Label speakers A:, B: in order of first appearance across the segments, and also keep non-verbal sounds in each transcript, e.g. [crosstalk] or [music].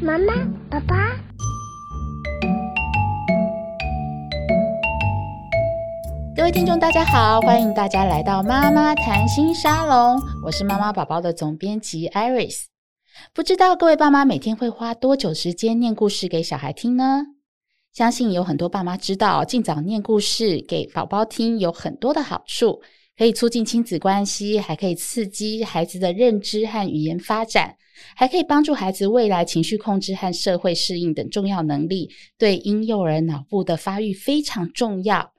A: 妈妈，爸爸，
B: 各位听众，大家好，欢迎大家来到妈妈谈心沙龙，我是妈妈宝宝的总编辑 Iris。不知道各位爸妈每天会花多久时间念故事给小孩听呢？相信有很多爸妈知道，尽早念故事给宝宝听有很多的好处，可以促进亲子关系，还可以刺激孩子的认知和语言发展，还可以帮助孩子未来情绪控制和社会适应等重要能力，对婴幼儿脑部的发育非常重要。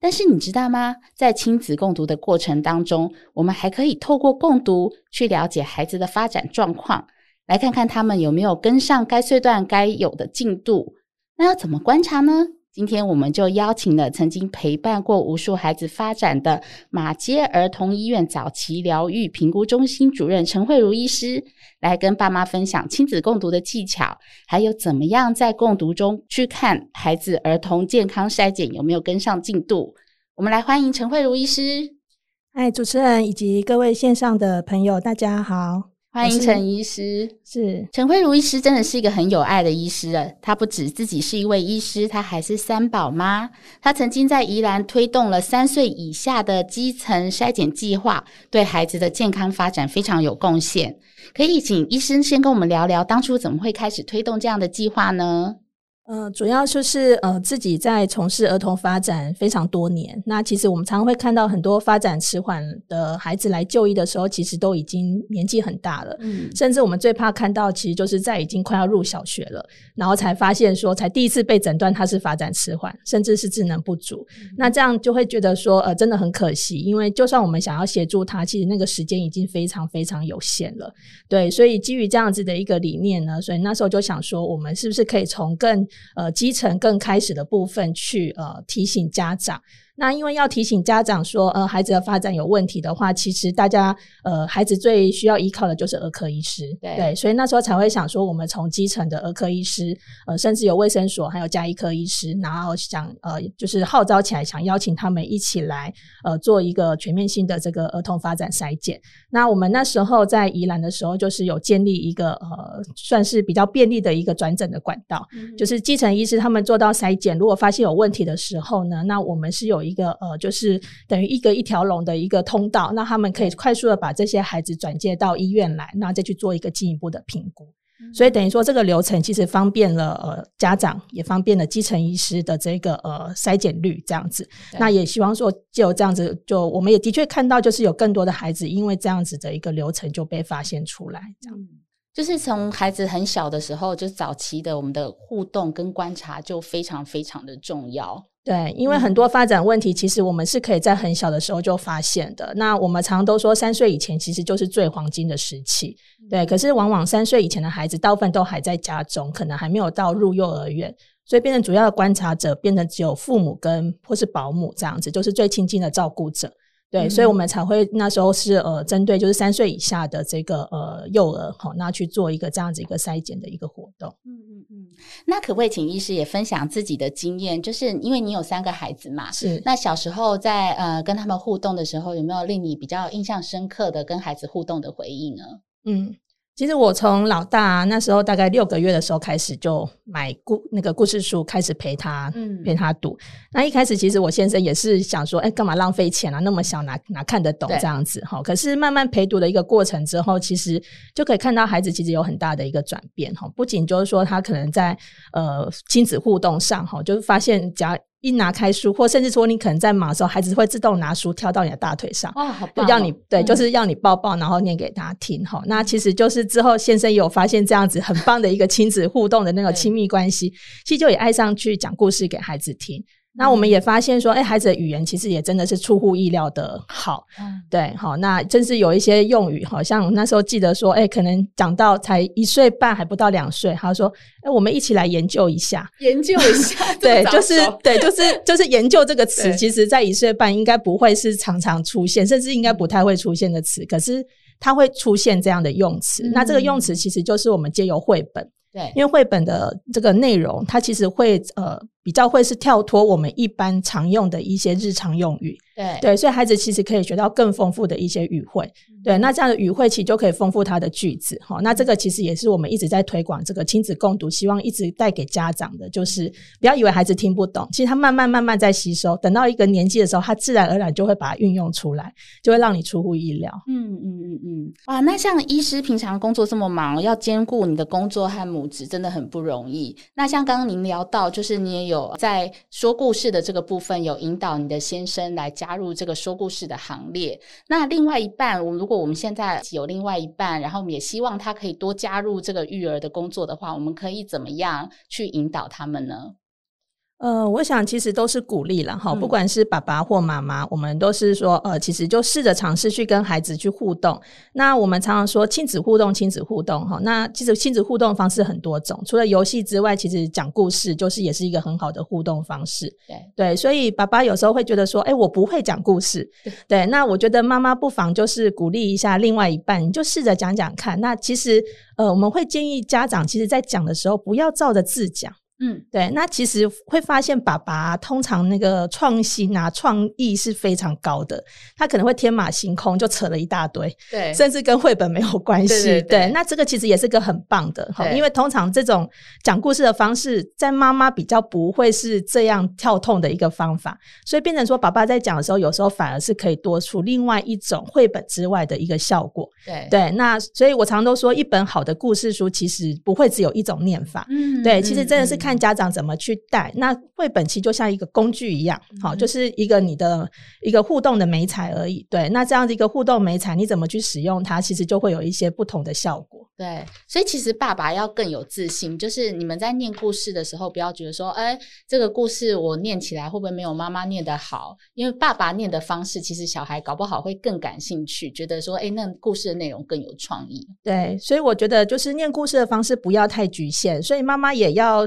B: 但是你知道吗？在亲子共读的过程当中，我们还可以透过共读去了解孩子的发展状况，来看看他们有没有跟上该岁段该有的进度。那要怎么观察呢？今天我们就邀请了曾经陪伴过无数孩子发展的马街儿童医院早期疗愈评估中心主任陈慧如医师，来跟爸妈分享亲子共读的技巧，还有怎么样在共读中去看孩子儿童健康筛检有没有跟上进度。我们来欢迎陈慧如医师。
C: 嗨，主持人以及各位线上的朋友，大家好。
B: 欢迎陈医师，是陈慧如医师，真的是一个很有爱的医师了。她不止自己是一位医师，她还是三宝妈。她曾经在宜兰推动了三岁以下的基层筛检计划，对孩子的健康发展非常有贡献。可以请医生先跟我们聊聊，当初怎么会开始推动这样的计划呢？
C: 呃，主要就是呃，自己在从事儿童发展非常多年。那其实我们常常会看到很多发展迟缓的孩子来就医的时候，其实都已经年纪很大了。嗯，甚至我们最怕看到，其实就是在已经快要入小学了，然后才发现说，才第一次被诊断他是发展迟缓，甚至是智能不足。嗯。那这样就会觉得说，呃，真的很可惜，因为就算我们想要协助他，其实那个时间已经非常非常有限了。对，所以基于这样子的一个理念呢，所以那时候就想说，我们是不是可以从更呃，基层更开始的部分去呃提醒家长。那因为要提醒家长说，呃，孩子的发展有问题的话，其实大家，呃，孩子最需要依靠的就是儿科医师，对，对，所以那时候才会想说，我们从基层的儿科医师，呃，甚至有卫生所，还有家医科医师，然后想，呃，就是号召起来，想邀请他们一起来，呃，做一个全面性的这个儿童发展筛检。那我们那时候在宜兰的时候，就是有建立一个，呃，算是比较便利的一个转诊的管道，嗯，就是基层医师他们做到筛检，如果发现有问题的时候呢，那我们是有一一个呃，就是等于一个一条龙的一个通道，那他们可以快速的把这些孩子转介到医院来，那再去做一个进一步的评估。嗯。所以等于说这个流程其实方便了呃家长，也方便了基层医师的这个呃筛检率这样子。那也希望说就这样子，就我们也的确看到，就是有更多的孩子因为这样子的一个流程就被发现出来，这样。
B: 嗯，就是从孩子很小的时候，就早期的我们的互动跟观察就非常非常的重要。
C: 对，因为很多发展问题，其实我们是可以在很小的时候就发现的。那我们常常都说，三岁以前其实就是最黄金的时期。对，可是往往三岁以前的孩子，大部分都还在家中，可能还没有到入幼儿园，所以变成主要的观察者，变成只有父母跟或是保姆这样子，就是最亲近的照顾者。对，所以我们才会那时候是呃，针对就是三岁以下的这个呃幼儿，好，那去做一个这样子一个筛检的一个活。
B: 那可不可以请医师也分享自己的经验？就是因为你有三个孩子嘛，是。那小时候在呃跟他们互动的时候，有没有令你比较印象深刻的跟孩子互动的回忆呢？
C: 嗯。其实我从老大那时候大概六个月的时候开始就买故那个故事书开始陪他，嗯，陪他读。那一开始其实我先生也是想说，哎，干嘛浪费钱啊？那么小哪哪看得懂这样子哈？可是慢慢陪读的一个过程之后，其实就可以看到孩子其实有很大的一个转变哈。不仅就是说他可能在呃亲子互动上哈，就是发现只要。一拿开书，或甚至说你可能在忙的时候，孩子会自动拿书跳到你的大腿上，
B: 哇，好棒
C: 要你对，就是要你抱抱，然后念给他听哈。那其实就是之后先生有发现这样子很棒的一个亲子互动的那个亲密关系，其实就也爱上去讲故事给孩子听。那我们也发现说，哎、欸，孩子的语言其实也真的是出乎意料的好，嗯、对，好，那真是有一些用语，好像那时候记得说，哎、欸，可能讲到才一岁半还不到两岁，他说，哎、欸，我们一起来研究一下，
B: 研究一下，
C: 对，就是对，[laughs] 就是就是研究这个词，其实在一岁半应该不会是常常出现，甚至应该不太会出现的词，可是它会出现这样的用词、嗯。那这个用词其实就是我们借由绘本。对，因为绘本的这个内容，它其实会呃比较会是跳脱我们一般常用的一些日常用语。
B: 对
C: 对，所以孩子其实可以学到更丰富的一些语汇。对，那这样的语汇其实就可以丰富他的句子。哈，那这个其实也是我们一直在推广这个亲子共读，希望一直带给家长的，就是不要以为孩子听不懂，其实他慢慢慢慢在吸收，等到一个年纪的时候，他自然而然就会把它运用出来，就会让你出乎意料。
B: 嗯嗯嗯嗯。哇，那像医师平常工作这么忙，要兼顾你的工作和母职，真的很不容易。那像刚刚您聊到，就是你也有在说故事的这个部分，有引导你的先生来加入这个说故事的行列。那另外一半，我如果我们现在有另外一半，然后我们也希望他可以多加入这个育儿的工作的话，我们可以怎么样去引导他们呢？
C: 呃，我想其实都是鼓励了哈，不管是爸爸或妈妈，嗯、我们都是说，呃，其实就试着尝试去跟孩子去互动。那我们常常说亲子互动，亲子互动哈。那其实亲子互动方式很多种，除了游戏之外，其实讲故事就是也是一个很好的互动方式。对对，所以爸爸有时候会觉得说，哎，我不会讲故事。对，[laughs] 对，那我觉得妈妈不妨就是鼓励一下另外一半，你就试着讲讲看。那其实，呃，我们会建议家长，其实在讲的时候不要照着字讲。嗯，对，那其实会发现爸爸通常那个创新啊、创意是非常高的，他可能会天马行空就扯了一大堆，对，甚至跟绘本没有关系。对，对，对，对，那这个其实也是个很棒的，因为通常这种讲故事的方式，在妈妈比较不会是这样跳痛的一个方法，所以变成说爸爸在讲的时候，有时候反而是可以多出另外一种绘本之外的一个效果。对，对，那所以我常都说，一本好的故事书其实不会只有一种念法。嗯，对，其实真的是看。看家长怎么去带，那绘本其实就像一个工具一样，好、嗯，就是一个你的一个互动的媒材而已。对，那这样的一个互动媒材，你怎么去使用它，其实就会有一些不同的效果。
B: 对，所以其实爸爸要更有自信，就是你们在念故事的时候，不要觉得说，哎，这个故事我念起来会不会没有妈妈念得好？因为爸爸念的方式，其实小孩搞不好会更感兴趣，觉得说，哎，那故事的内容更有创意。
C: 对，所以我觉得就是念故事的方式不要太局限，所以妈妈也要。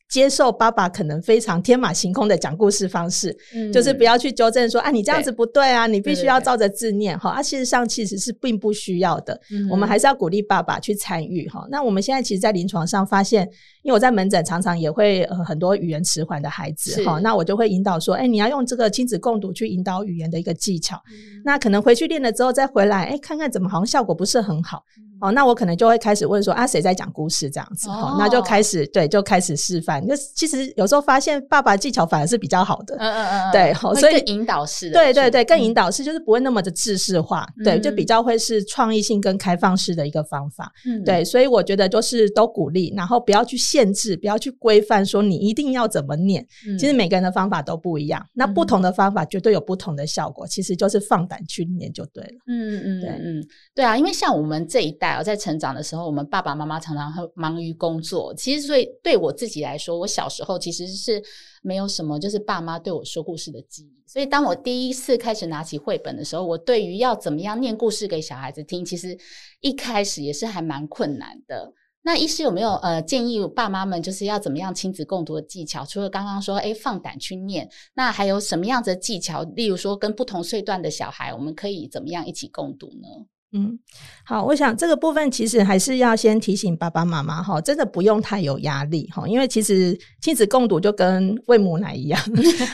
C: 接受爸爸可能非常天马行空的讲故事方式，嗯、就是不要去纠正说啊，你这样子不对啊，对你必须要照着字念哈。啊，事实上其实是并不需要的，嗯、我们还是要鼓励爸爸去参与哈。那我们现在其实，在临床上发现，因为我在门诊常常也会呃很多语言迟缓的孩子哈，那我就会引导说，哎、欸，你要用这个亲子共读去引导语言的一个技巧。嗯、那可能回去练了之后再回来，哎、欸，看看怎么好像效果不是很好。哦，那我可能就会开始问说啊，谁在讲故事这样子？哦，那就开始对，就开始示范。就其实有时候发现，爸爸技巧反而是比较好的。嗯嗯嗯，对，所以
B: 引导式的，
C: 对对对，更引导式就是不会那么的制式化，对，就比较会是创意性跟开放式的一个方法。嗯，对，所以我觉得就是都鼓励，然后不要去限制，不要去规范，说你一定要怎么念。其实每个人的方法都不一样，那不同的方法绝对有不同的效果。其实就是放胆去念就对了。嗯嗯，对嗯，
B: 对啊，因为像我们这一代啊。在成长的时候，我们爸爸妈妈常常会忙于工作。其实，所以对我自己来说，我小时候其实是没有什么，就是爸妈对我说故事的记忆。所以，当我第一次开始拿起绘本的时候，我对于要怎么样念故事给小孩子听，其实一开始也是还蛮困难的。那医师有没有呃建议爸妈们就是要怎么样亲子共读的技巧？除了刚刚说，诶，放胆去念，那还有什么样子的技巧？例如说，跟不同岁段的小孩，我们可以怎么样一起共读呢？
C: 嗯，好，我想这个部分其实还是要先提醒爸爸妈妈哈，真的不用太有压力哈，因为其实亲子共读就跟喂母奶一样，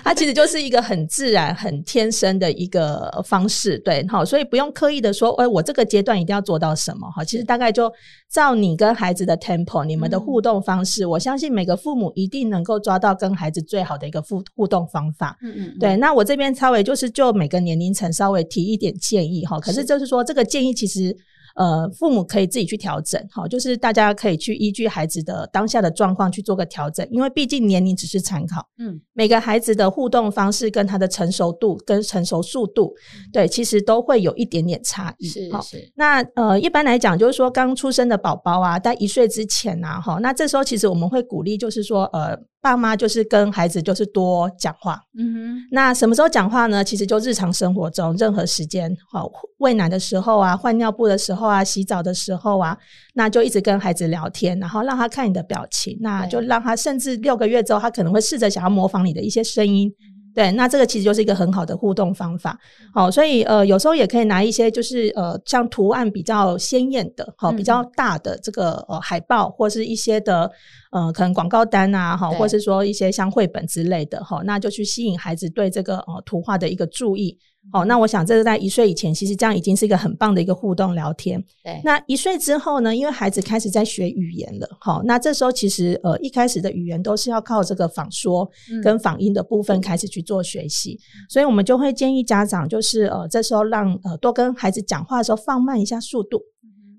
C: 它其实就是一个很自然、很天生的一个方式，对，好，所以不用刻意的说，哎，我这个阶段一定要做到什么哈，其实大概就照你跟孩子的 tempo，你们的互动方式，嗯、我相信每个父母一定能够抓到跟孩子最好的一个互互动方法，嗯嗯，对，那我这边稍微就是就每个年龄层稍微提一点建议哈，可是。就是说这个建议。其实，呃，父母可以自己去调整，好，就是大家可以去依据孩子的当下的状况去做个调整，因为毕竟年龄只是参考，嗯，每个孩子的互动方式跟他的成熟度跟成熟速度，嗯、对，其实都会有一点点差异，是好是。那呃，一般来讲，就是说刚出生的宝宝啊，在一岁之前啊，哈，那这时候其实我们会鼓励，就是说，呃。爸妈就是跟孩子就是多讲话，嗯哼。那什么时候讲话呢？其实就日常生活中任何时间，好，喂奶的时候啊，换尿布的时候啊，洗澡的时候啊，那就一直跟孩子聊天，然后让他看你的表情，那就让他甚至六个月之后，他可能会试着想要模仿你的一些声音。对，那这个其实就是一个很好的互动方法。好，所以呃，有时候也可以拿一些就是呃，像图案比较鲜艳的，好，比较大的这个呃海报，或是一些的呃，可能广告单啊，哈，或是说一些像绘本之类的，哈，那就去吸引孩子对这个呃图画的一个注意。好，那我想这是在一岁以前，其实这样已经是一个很棒的一个互动聊天。
B: 对，
C: 那一岁之后呢？因为孩子开始在学语言了，好，那这时候其实呃一开始的语言都是要靠这个仿说跟仿音的部分开始去做学习，嗯，所以我们就会建议家长就是呃这时候让呃多跟孩子讲话的时候放慢一下速度，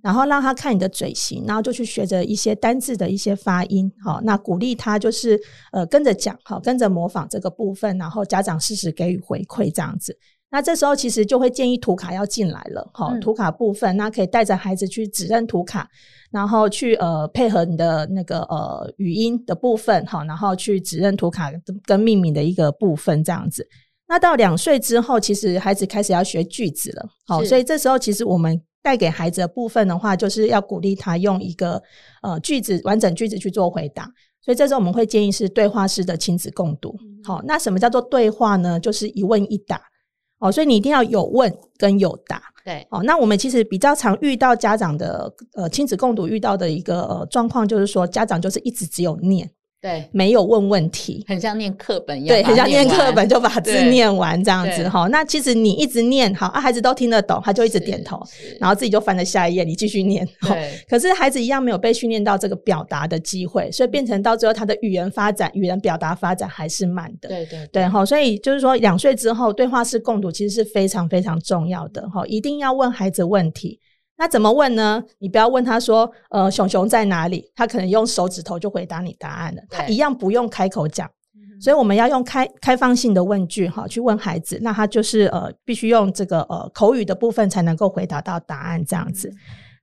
C: 然后让他看你的嘴型，然后就去学着一些单字的一些发音，好，那鼓励他就是呃跟着讲，好，跟着模仿这个部分，然后家长适时给予回馈这样子。那这时候其实就会建议图卡要进来了，哈、嗯，图卡部分，那可以带着孩子去指认图卡，然后去呃配合你的那个呃语音的部分，哈，然后去指认图卡跟命名的一个部分这样子。那到两岁之后，其实孩子开始要学句子了，好，所以这时候其实我们带给孩子的部分的话，就是要鼓励他用一个呃句子完整句子去做回答。所以这时候我们会建议是对话式的亲子共读，好，那什么叫做对话呢？就是一问一答。哦，所以你一定要有问跟有答，
B: 对。
C: 哦，那我们其实比较常遇到家长的呃亲子共读遇到的一个呃状况，就是说家长就是一直只有念。
B: 对，
C: 没有问问题，
B: 很像念课本一样。
C: 对，很像念课本，就把字念完这样子哈。那其实你一直念好啊，孩子都听得懂，他就一直点头，然后自己就翻了下一页，你继续念。对。可是孩子一样没有被训练到这个表达的机会，所以变成到最后他的语言发展、语言表达发展还是慢的。
B: 对对
C: 对哈。所以就是说，两岁之后对话式共读其实是非常非常重要的哈，一定要问孩子问题。那怎么问呢？你不要问他说，呃，熊熊在哪里？他可能用手指头就回答你答案了。他一样不用开口讲，所以我们要用开开放性的问句哈，去问孩子。那他就是呃，必须用这个呃口语的部分才能够回答到答案这样子。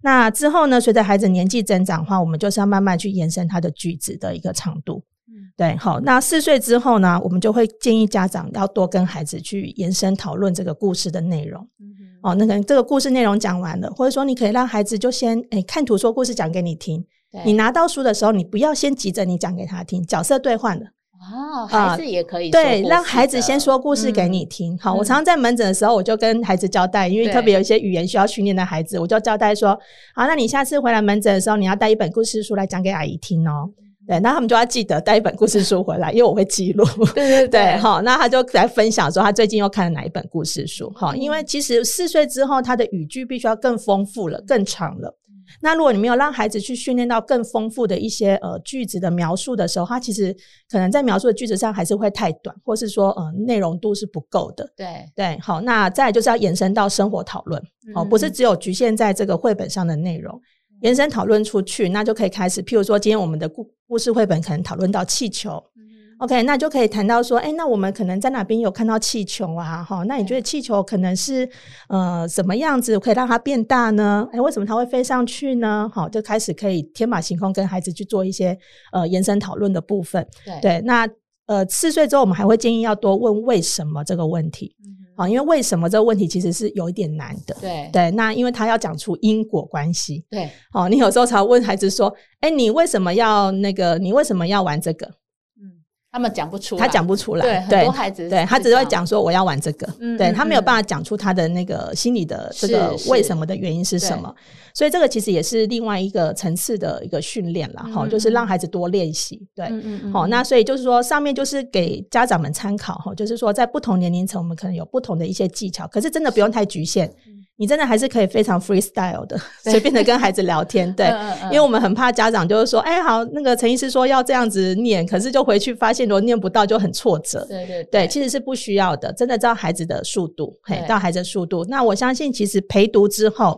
C: 那之后呢，随着孩子年纪增长的话，我们就是要慢慢去延伸他的句子的一个长度。嗯，对，好。那四岁之后呢，我们就会建议家长要多跟孩子去延伸讨论这个故事的内容。哦，那个这个故事内容讲完了，或者说你可以让孩子就先诶、欸、看图说故事讲给你听。你拿到书的时候，你不要先急着你讲给他听，角色兑换了。
B: 哦，孩子也可以、呃、
C: 对，让孩子先说故事给你听。嗯、好，我常常在门诊的时候，我就跟孩子交代，因为特别有一些语言需要训练的孩子，我就交代说：好，那你下次回来门诊的时候，你要带一本故事书来讲给阿姨听哦。对，那他们就要记得带一本故事书回来，因为我会记录。对对对，[laughs] 好，那他就来分享说他最近又看了哪一本故事书。好、嗯，因为其实四岁之后，他的语句必须要更丰富了，更长了。那如果你没有让孩子去训练到更丰富的一些呃句子的描述的时候，他其实可能在描述的句子上还是会太短，或是说呃内容度是不够的。
B: 对
C: 对，好，那再来就是要延伸到生活讨论，好、嗯，不是只有局限在这个绘本上的内容。延伸讨论出去，那就可以开始。譬如说，今天我们的故故事绘本可能讨论到气球，嗯，OK，那就可以谈到说，哎，那我们可能在哪边有看到气球啊？哈，那你觉得气球可能是呃什么样子可以让它变大呢？哎，为什么它会飞上去呢？好，就开始可以天马行空跟孩子去做一些呃延伸讨论的部分。对，对，那呃四岁之后，我们还会建议要多问为什么这个问题。嗯啊，因为为什么这个问题其实是有一点难的。对对，那因为他要讲出因果关系。对，哦，你有时候才问孩子说：“哎，你为什么要那个？你为什么要玩这个？”
B: 他们讲不出，
C: 他讲不出来。对，
B: 对很多孩子，
C: 对他只会讲说我要玩这个。嗯，对他没有办法讲出他的那个心理的这个为什么的原因是什么。所以这个其实也是另外一个层次的一个训练了。哈、嗯，就是让孩子多练习。对。好，那所以就是说，上面就是给家长们参考哈，就是说在不同年龄层，我们可能有不同的一些技巧，可是真的不用太局限。嗯你真的还是可以非常 freestyle 的，[laughs] 随便的跟孩子聊天，对，因为我们很怕家长就是说，哎、欸，好，那个陈医师说要这样子念，可是就回去发现如果念不到就很挫折，对对。对，其实是不需要的，真的知道孩子的速度，嘿，照孩子的速度。那我相信，其实陪读之后，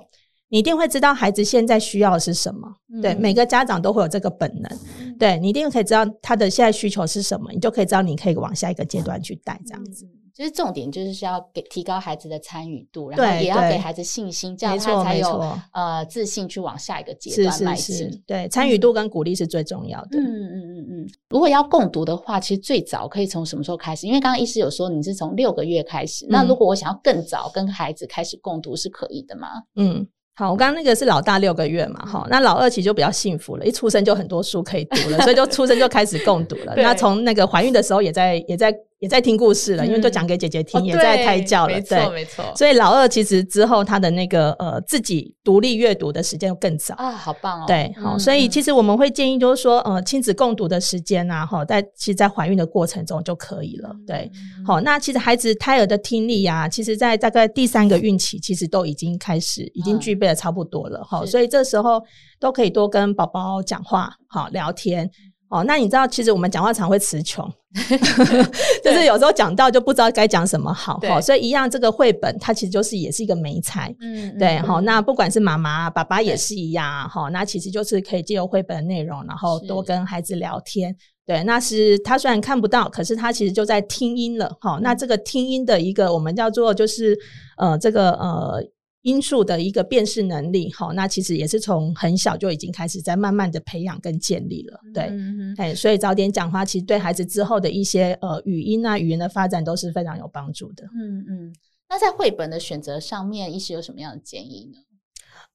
C: 你一定会知道孩子现在需要的是什么，嗯、对，每个家长都会有这个本能，嗯、对，你一定可以知道他的现在需求是什么，你就可以知道你可以往下一个阶段去带这样子。嗯其实重点就是要给提高孩子的参与度，然后也要给孩子信心，这样他才有呃自信去往下一个阶段迈进。对，参与度跟鼓励是最重要的。嗯嗯嗯嗯。如果要共读的话，其实最早可以从什么时候开始？因为刚刚医师有说你是从六个月开始，嗯，那如果我想要更早跟孩子开始共读是可以的吗？嗯。好，我刚刚那个是老大六个月嘛，哈、嗯，那老二其实就比较幸福了，一出生就很多书可以读了，所以就出生就开始共读了。[laughs] 那从那个怀孕的时候也在也在也在听故事了，嗯、因为都讲给姐姐听，哦、也在胎教了。
B: 没错，没错。
C: 所以老二其实之后他的那个呃自己独立阅读的时间更早
B: 啊，好棒哦。
C: 对，好、嗯，所以其实我们会建议就是说，呃，亲子共读的时间啊，哈，在其实，在怀孕的过程中就可以了。对，好、嗯，那其实孩子胎儿的听力呀、啊，其实在大概第三个孕期，其实都已经开始，已经具备的差不多了。哈、嗯，所以这时候都可以多跟宝宝讲话，好聊天。哦，那你知道，其实我们讲话常会词穷，[laughs] 就是有时候讲到就不知道该讲什么好。哈，所以一样，这个绘本它其实就是也是一个媒材。嗯，对。哈、嗯，那不管是妈妈、爸爸也是一样。哈，那其实就是可以借由绘本的内容，然后多跟孩子聊天。对，那是他虽然看不到，可是他其实就在听音了。哈、嗯，那这个听音的一个我们叫做就是呃这个呃。音数的一个辨识能力，哈，那其实也是从很小就已经开始在慢慢的培养跟建立了，对，哎、嗯嗯，所以早点讲话，其实对孩子之后的一些呃语音啊、语言的发展都是非常有帮助的。
B: 嗯嗯，那在绘本的选择上面，医师有什么样的建议呢？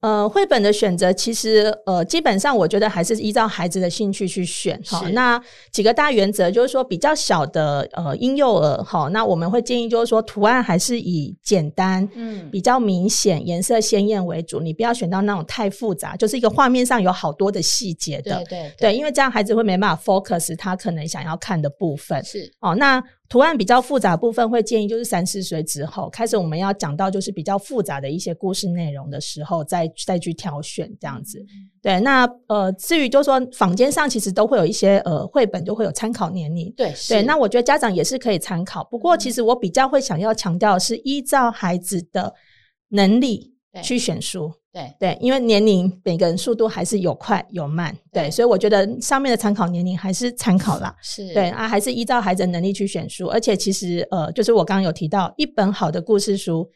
C: 呃，绘本的选择其实呃，基本上我觉得还是依照孩子的兴趣去选哈。那几个大原则就是说，比较小的呃婴幼儿哈，那我们会建议就是说，图案还是以简单、嗯，比较明显、颜色鲜艳为主。你不要选到那种太复杂，就是一个画面上有好多的细节的，
B: 对对对，
C: 对，因为这样孩子会没办法 focus 他可能想要看的部分。
B: 是
C: 哦，那。图案比较复杂的部分会建议就是三四岁之后开始，我们要讲到就是比较复杂的一些故事内容的时候，再再去挑选这样子。对，那呃，至于就是说坊间上其实都会有一些呃绘本就会有参考年龄，
B: 对
C: 对。那我觉得家长也是可以参考，不过其实我比较会想要强调的是依照孩子的能力去选书。
B: 对。
C: 对，因为年龄每个人速度还是有快有慢，对，对。所以我觉得上面的参考年龄还是参考啦，
B: 是。
C: 对啊，还是依照孩子的能力去选书，而且其实呃，就是我刚刚有提到一本好的故事书。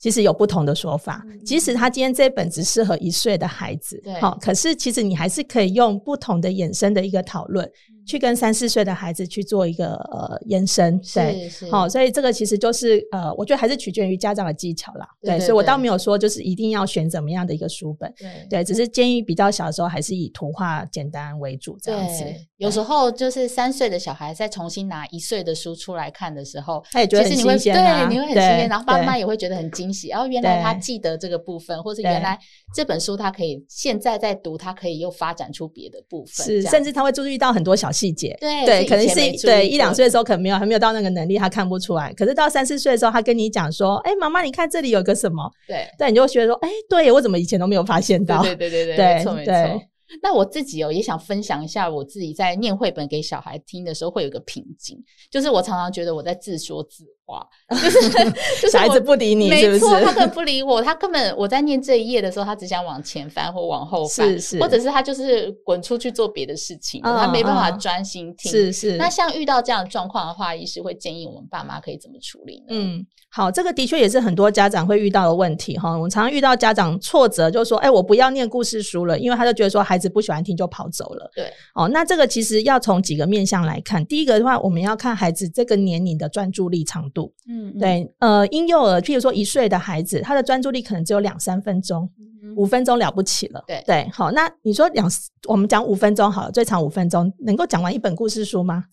C: 其实有不同的说法，即使他今天这本只适合一岁的孩子，好，可是其实你还是可以用不同的衍生的一个讨论，去跟三四岁的孩子去做一个呃延伸，对，好，所以这个其实就是呃，我觉得还是取决于家长的技巧啦，对，所以我倒没有说就是一定要选怎么样的一个书本，对，对，只是建议比较小的时候还是以图画简单为主这样子。
B: 有时候就是三岁的小孩再重新拿一岁的书出来看的时候，
C: 他也觉得很新鲜，
B: 对，你会很新鲜，然后爸妈也会觉得很惊喜。然后原来他记得这个部分，或是原来这本书他可以现在在读，他可以又发展出别的部分，
C: 是甚至他会注意到很多小细节。
B: 对
C: 对，可能是对一两岁的时候可能没有还没有到那个能力，他看不出来。可是到三四岁的时候，他跟你讲说：“哎，妈妈，你看这里有个什么？”
B: 对，
C: 但你就会觉得说：“哎，对，我怎么以前都没有发现到？”
B: 对对对 [laughs] 对，没错没错。那我自己哦，也想分享一下我自己在念绘本给小孩听的时候，会有个瓶颈，就是我常常觉得我在自说自话，就是就是
C: 小孩子不理你是不是？
B: 没错，他根本不理我，他根本我在念这一页的时候，他只想往前翻或往后翻，
C: 是是，
B: 或者是他就是滚出去做别的事情，哦、他没办法专心听。
C: 是是。
B: 那像遇到这样的状况的话，医师会建议我们爸妈可以怎么处理呢？
C: 嗯。好，这个的确也是很多家长会遇到的问题哈。我们常常遇到家长挫折，就是说，哎，我不要念故事书了，因为他就觉得说孩子不喜欢听就跑走了。
B: 对，
C: 哦，那这个其实要从几个面向来看。第一个的话，我们要看孩子这个年龄的专注力长度。嗯，嗯，对，呃，婴幼儿，譬如说一岁的孩子，他的专注力可能只有两三分钟，嗯、五分钟了不起了。
B: 对
C: 对，好，那你说两，我们讲五分钟好了，最长五分钟，能够讲完一本故事书吗？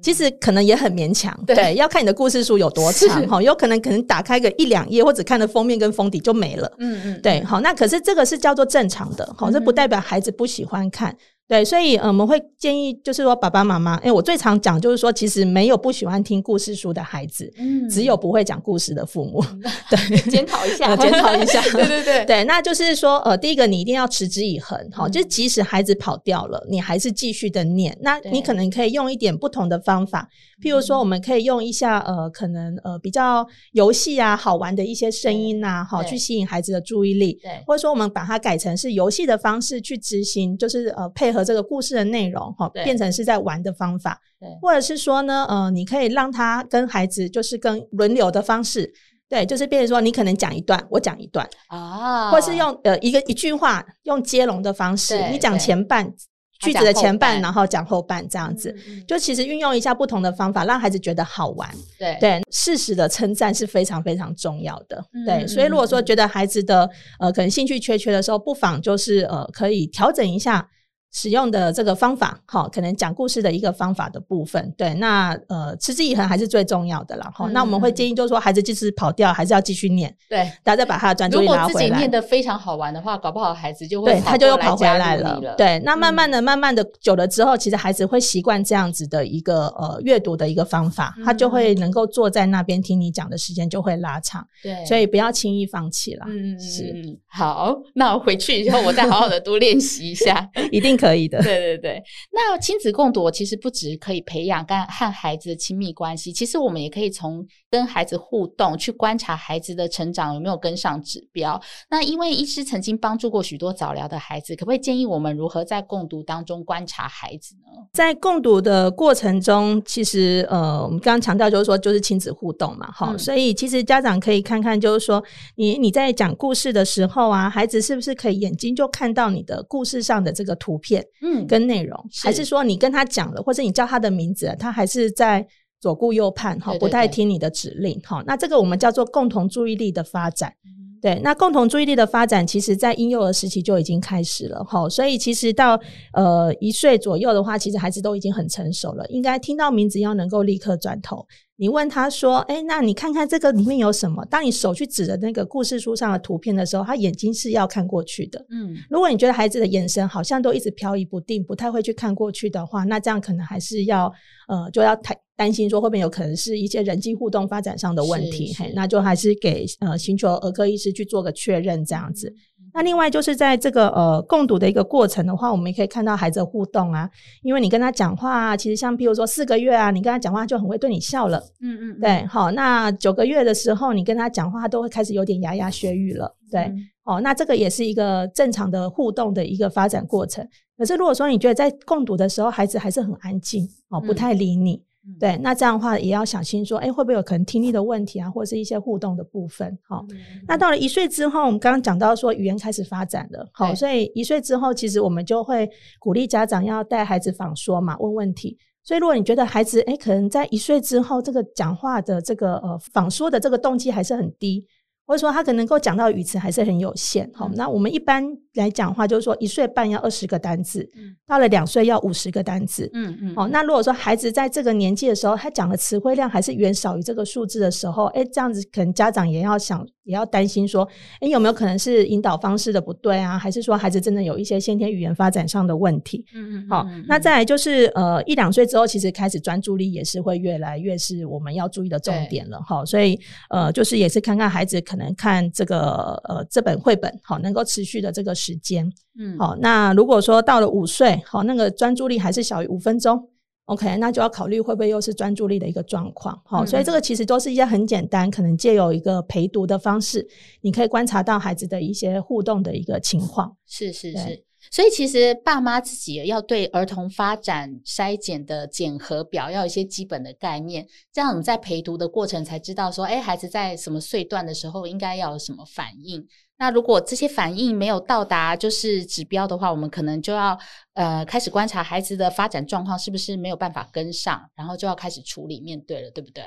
C: 其实可能也很勉强，对，对，要看你的故事书有多长哈，有可能可能打开个一两页，或者看的封面跟封底就没了，嗯嗯，对，好，那可是这个是叫做正常的，好，这不代表孩子不喜欢看。对，所以，嗯，我们会建议，就是说，爸爸妈妈，哎，我最常讲，就是说，其实没有不喜欢听故事书的孩子，嗯，只有不会讲故事的父母。对，[laughs]
B: 检讨一下，
C: 检讨一下。
B: 对对对，
C: 对，那就是说，呃，第一个，你一定要持之以恒，好，就即使孩子跑掉了，你还是继续的念。那你可能可以用一点不同的方法，譬如说，我们可以用一下，呃，可能呃比较游戏啊，好玩的一些声音啊，好，去吸引孩子的注意力。对，或者说，我们把它改成是游戏的方式去执行，就是呃配合。这个故事的内容哈，变成是在玩的方法，对，或者是说呢，呃，你可以让他跟孩子就是跟轮流的方式，对，就是变成说你可能讲一段，我讲一段啊，或是用呃一个一句话用接龙的方式，你讲前半句子的前半，然后讲后半这样子，就其实运用一下不同的方法，让孩子觉得好玩，对。对，适时的称赞是非常非常重要的，对，所以如果说觉得孩子的呃可能兴趣缺缺的时候，不妨就是呃可以调整一下。使用的这个方法，哈，可能讲故事的一个方法的部分，对，那呃，持之以恒还是最重要的啦，哈、嗯。那我们会建议就是说，孩子即使跑掉，还是要继续念，
B: 对，
C: 大家再把他的专注力拿回来。
B: 如果自己念的非常好玩的话，搞不好孩子就会
C: 对他就又跑回来了，对。那慢慢的、嗯、慢慢的久了之后，其实孩子会习惯这样子的一个呃阅读的一个方法，他就会能够坐在那边听你讲的时间就会拉长，对。所以不要轻易放弃了，嗯，是。
B: 好，那我回去以后我再好好的多练习一下，[laughs]
C: 一定可以的。
B: 对对对。那亲子共读其实不只可以培养跟和孩子的亲密关系，其实我们也可以从跟孩子互动去观察孩子的成长有没有跟上指标。那因为医师曾经帮助过许多早疗的孩子，可不可以建议我们如何在共读当中观察孩子呢？
C: 在共读的过程中，其实呃，我们刚刚强调就是说，就是亲子互动嘛，哈、嗯，所以其实家长可以看看，就是说你你在讲故事的时候啊，孩子是不是可以眼睛就看到你的故事上的这个图片，嗯，跟。内容，还是说你跟他讲了，或者你叫他的名字，他还是在左顾右盼哈，不太听你的指令哈。那这个我们叫做共同注意力的发展。对，那共同注意力的发展，其实在婴幼儿时期就已经开始了哈。所以其实到呃一岁左右的话，其实孩子都已经很成熟了，应该听到名字要能够立刻转头。你问他说：“哎，那你看看这个里面有什么？”当你手去指着那个故事书上的图片的时候，他眼睛是要看过去的。嗯，如果你觉得孩子的眼神好像都一直飘移不定，不太会去看过去的话，那这样可能还是要呃，就要太担心说会不会有可能是一些人际互动发展上的问题。嘿，那就还是给呃寻求儿科医师去做个确认，这样子。那另外就是在这个呃共读的一个过程的话，我们也可以看到孩子的互动啊，因为你跟他讲话啊，其实像比如说四个月啊，你跟他讲话就很会对你笑了，嗯嗯，对，好，那九个月的时候你跟他讲话，他都会开始有点牙牙学语了，对，嗯、哦，那这个也是一个正常的互动的一个发展过程。可是如果说你觉得在共读的时候，孩子还是很安静，哦，不太理你。嗯对，那这样的话也要小心说，诶，会不会有可能听力的问题啊，或者是一些互动的部分？好，嗯，那到了一岁之后，我们刚刚讲到说语言开始发展了，好，所以一岁之后，其实我们就会鼓励家长要带孩子访说嘛，问问题。所以如果你觉得孩子诶，可能在一岁之后，这个讲话的这个呃仿说的这个动机还是很低，或者说他可能够讲到语词还是很有限，好，那我们一般。来讲话就是说，一岁半要二十个单字，嗯，到了两岁要五十个单字，嗯嗯。哦，那如果说孩子在这个年纪的时候，他讲的词汇量还是远少于这个数字的时候，哎，这样子可能家长也要想，也要担心说，哎，有没有可能是引导方式的不对啊？还是说孩子真的有一些先天语言发展上的问题？嗯嗯。好，那再来就是呃一两岁之后，其实开始专注力也是会越来越是我们要注意的重点了哈。所以呃就是也是看看孩子可能看这个呃这本绘本好能够持续的这个。时间，嗯，好，那如果说到了五岁，好，那个专注力还是小于五分钟，OK，那就要考虑会不会又是专注力的一个状况，好，所以这个其实都是一些很简单，可能借由一个陪读的方式，你可以观察到孩子的一些互动的一个情况，
B: 是是是。所以其实爸妈自己也要对儿童发展筛检的检核表要有一些基本的概念，这样我们在陪读的过程才知道说，哎，孩子在什么岁段的时候应该要有什么反应。那如果这些反应没有到达就是指标的话，我们可能就要呃开始观察孩子的发展状况是不是没有办法跟上，然后就要开始处理面对了，对不对？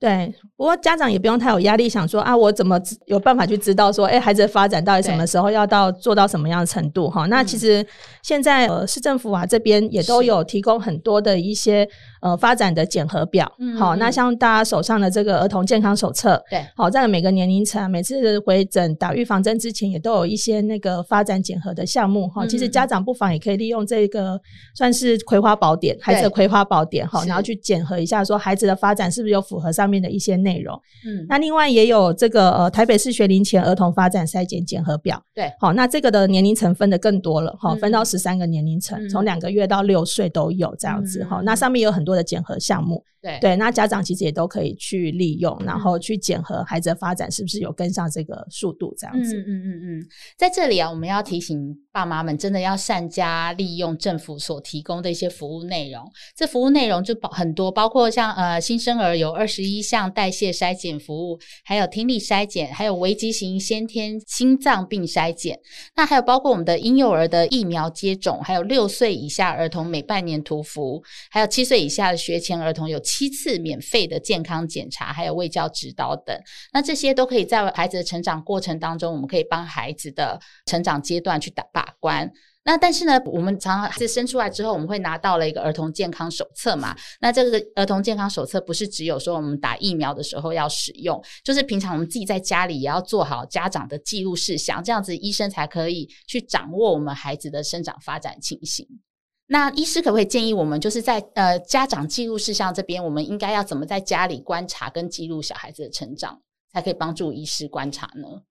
C: 对，不过家长也不用太有压力，想说啊，我怎么有办法去知道说，哎，孩子的发展到底什么时候要到做到什么样的程度？哈，那其实现在呃市政府啊这边也都有提供很多的一些呃发展的检核表。嗯，好，那像大家手上的这个儿童健康手册，对，好，在每个年龄层，每次回诊打预防针之前，也都有一些那个发展检核的项目。哈，其实家长不妨也可以利用这个算是葵花宝典，孩子的葵花宝典，哈，然后去检核一下，说孩子的发展是不是有符合上面的一些内容，嗯，那另外也有这个呃台北市学龄前儿童发展筛检检核表，对，好，那这个的年龄层分的更多了，哈、嗯，分到十三个年龄层，从、嗯、两个月到六岁都有这样子，哈、嗯，那上面有很多的检核项目。对。对，那家长其实也都可以去利用，然后去检核孩子的发展是不是有跟上这个速度，这样子。嗯嗯嗯嗯，
B: 在这里啊，我们要提醒爸妈们，真的要善加利用政府所提供的一些服务内容。这服务内容就包很多，包括像呃新生儿有二十一一项代谢筛检服务，还有听力筛检，还有危急型先天心脏病筛检。那还有包括我们的婴幼儿的疫苗接种，还有六岁以下儿童每半年涂氟，还有七岁以下的学前儿童有。七次免费的健康检查，还有卫教指导等，那这些都可以在孩子的成长过程当中，我们可以帮孩子的成长阶段去打把关。那但是呢，我们常常是生出来之后，我们会拿到了一个儿童健康手册嘛。那这个儿童健康手册不是只有说我们打疫苗的时候要使用，就是平常我们自己在家里也要做好家长的记录事项，这样子医生才可以去掌握我们孩子的生长发展情形。那医师可不可以建议我们，就是在呃家长记录事项这边，我们应该要怎么在家里观察跟记录小孩子的成长，才可以帮助医师观察呢？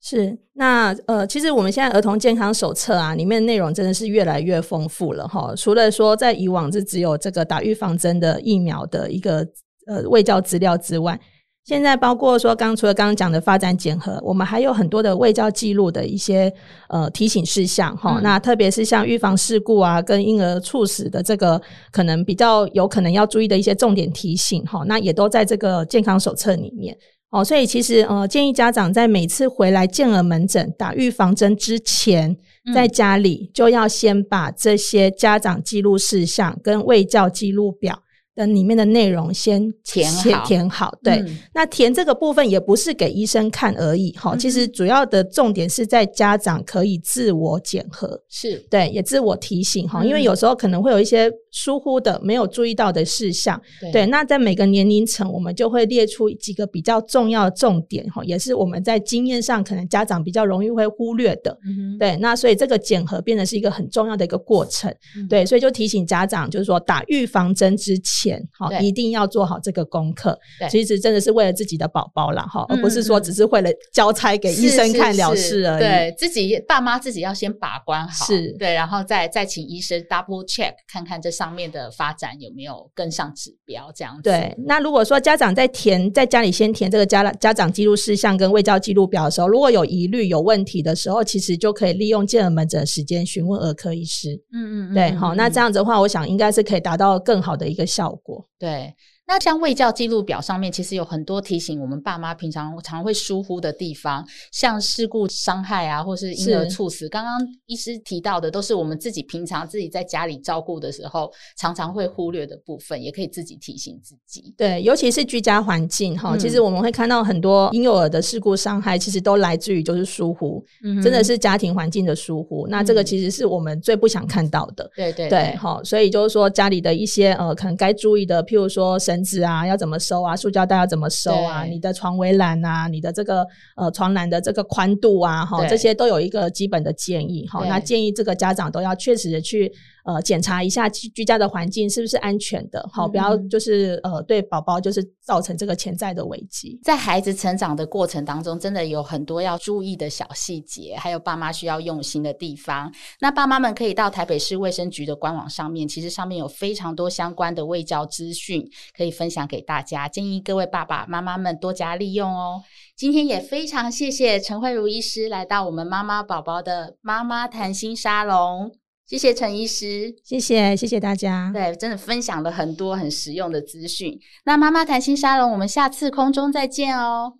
C: 是，那呃，其实我们现在儿童健康手册啊，里面内容真的是越来越丰富了哈。除了说在以往是只有这个打预防针的疫苗的一个呃卫教资料之外，现在包括说刚除了刚刚讲的发展检核，我们还有很多的卫教记录的一些呃提醒事项哈。嗯、那特别是像预防事故啊，跟婴儿猝死的这个可能比较有可能要注意的一些重点提醒哈，那也都在这个健康手册里面。哦，所以其实呃，建议家长在每次回来健儿门诊打预防针之前，在家里就要先把这些家长记录事项跟卫教记录表。等里面的内容先填好，填好。对，嗯、那填这个部分也不是给医生看而已哈。嗯、其实主要的重点是在家长可以自我检核，是对，也自我提醒哈。嗯、因为有时候可能会有一些疏忽的、没有注意到的事项。对，对，那在每个年龄层，我们就会列出几个比较重要的重点哈，也是我们在经验上可能家长比较容易会忽略的。对，那所以这个检核变得是一个很重要的一个过程。嗯、对，所以就提醒家长，就是说打预防针之前。好，对一定要做好这个功课。对其实真的是为了自己的宝宝啦，哈、嗯，而不是说只是为了交差给医生看了事而已。
B: 对，自己爸妈自己要先把关好，是对，然后再再请医生 double check 看看这上面的发展有没有跟上指标，这样子。
C: 对，那如果说家长在填在家里先填这个家家长记录事项跟卫教记录表的时候，如果有疑虑有问题的时候，其实就可以利用健儿门诊时间询问儿科医师。嗯嗯，对，好，那这样子的话，我想应该是可以达到更好的一个效果。
B: 对。那像卫教记录表上面，其实有很多提醒我们爸妈平常常会疏忽的地方，像事故伤害啊，或是婴儿猝死。刚刚医师提到的，都是我们自己平常自己在家里照顾的时候，常常会忽略的部分，也可以自己提醒自己。
C: 对，尤其是居家环境哈，嗯、其实我们会看到很多婴幼儿的事故伤害，其实都来自于就是疏忽，嗯、真的是家庭环境的疏忽。那这个其实是我们最不想看到的。对对对，好，所以就是说家里的一些呃，可能该注意的，譬如说绳子啊，要怎么收啊？塑胶袋要怎么收啊？你的床围栏啊，你的这个呃床栏的这个宽度啊，哈，这些都有一个基本的建议哈。那建议这个家长都要确实的去。呃，检查一下居居家的环境是不是安全的，好，不要就是呃对宝宝就是造成这个潜在的危机。
B: 在孩子成长的过程当中，真的有很多要注意的小细节，还有爸妈需要用心的地方。那爸妈们可以到台北市卫生局的官网上面，其实上面有非常多相关的卫教资讯可以分享给大家，建议各位爸爸妈妈们多加利用哦。今天也非常谢谢陈慧茹医师来到我们妈妈宝宝的妈妈谈心沙龙。谢谢陈医师，
C: 谢谢谢谢大家。
B: 对，真的分享了很多很实用的资讯。那妈妈谈心沙龙，我们下次空中再见哦。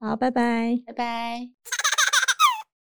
C: 好，拜拜，
B: 拜拜。